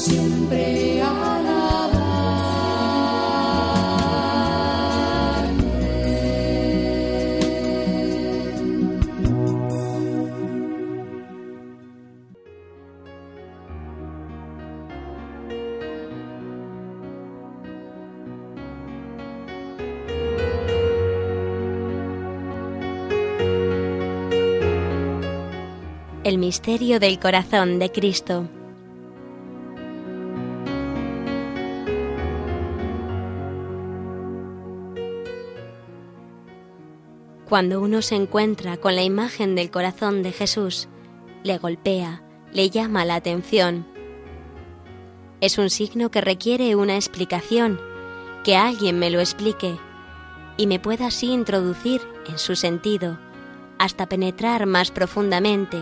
Siempre. El misterio del corazón de Cristo. Cuando uno se encuentra con la imagen del corazón de Jesús, le golpea, le llama la atención. Es un signo que requiere una explicación, que alguien me lo explique y me pueda así introducir en su sentido hasta penetrar más profundamente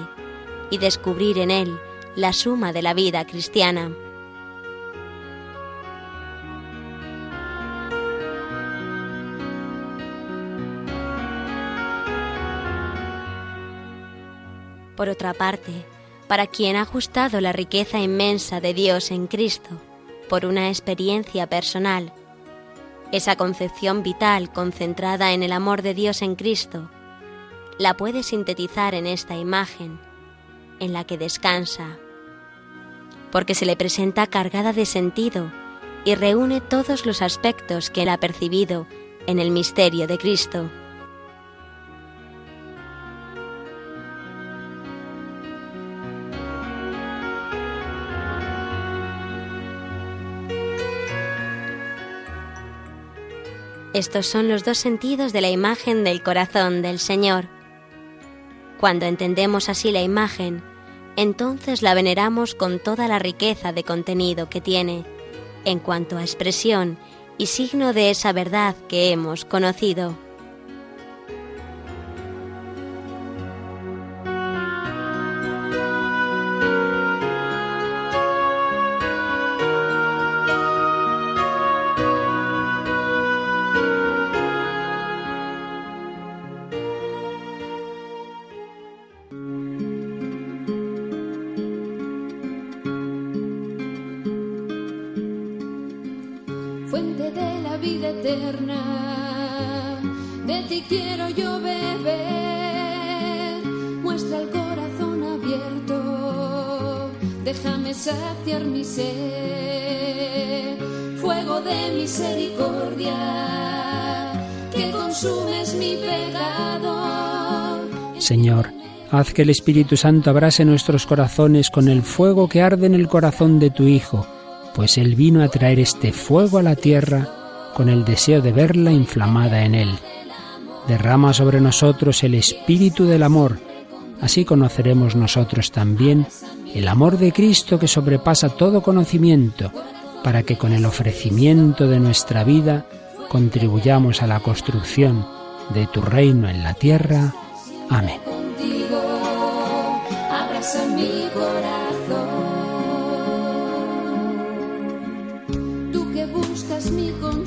y descubrir en él la suma de la vida cristiana. Por otra parte, para quien ha ajustado la riqueza inmensa de Dios en Cristo por una experiencia personal, esa concepción vital concentrada en el amor de Dios en Cristo, la puede sintetizar en esta imagen, en la que descansa, porque se le presenta cargada de sentido y reúne todos los aspectos que él ha percibido en el misterio de Cristo. Estos son los dos sentidos de la imagen del corazón del Señor. Cuando entendemos así la imagen, entonces la veneramos con toda la riqueza de contenido que tiene, en cuanto a expresión y signo de esa verdad que hemos conocido. Fuente de la vida eterna. De ti quiero yo beber, muestra el corazón abierto, déjame saciar mi sed, fuego de misericordia, que consumes mi pecado. Señor, haz que el Espíritu Santo abrase nuestros corazones con el fuego que arde en el corazón de tu Hijo, pues Él vino a traer este fuego a la tierra con el deseo de verla inflamada en Él. Derrama sobre nosotros el Espíritu del amor, así conoceremos nosotros también el amor de Cristo que sobrepasa todo conocimiento, para que con el ofrecimiento de nuestra vida contribuyamos a la construcción de tu reino en la tierra. Amén.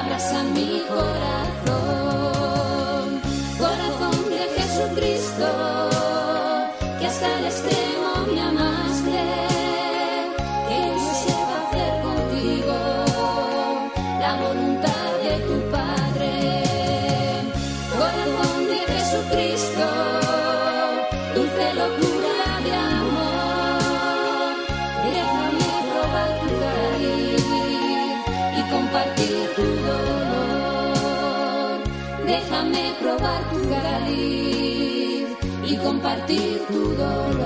abrazan mi corazón. Déjame probar tu cariño y compartir tu dolor.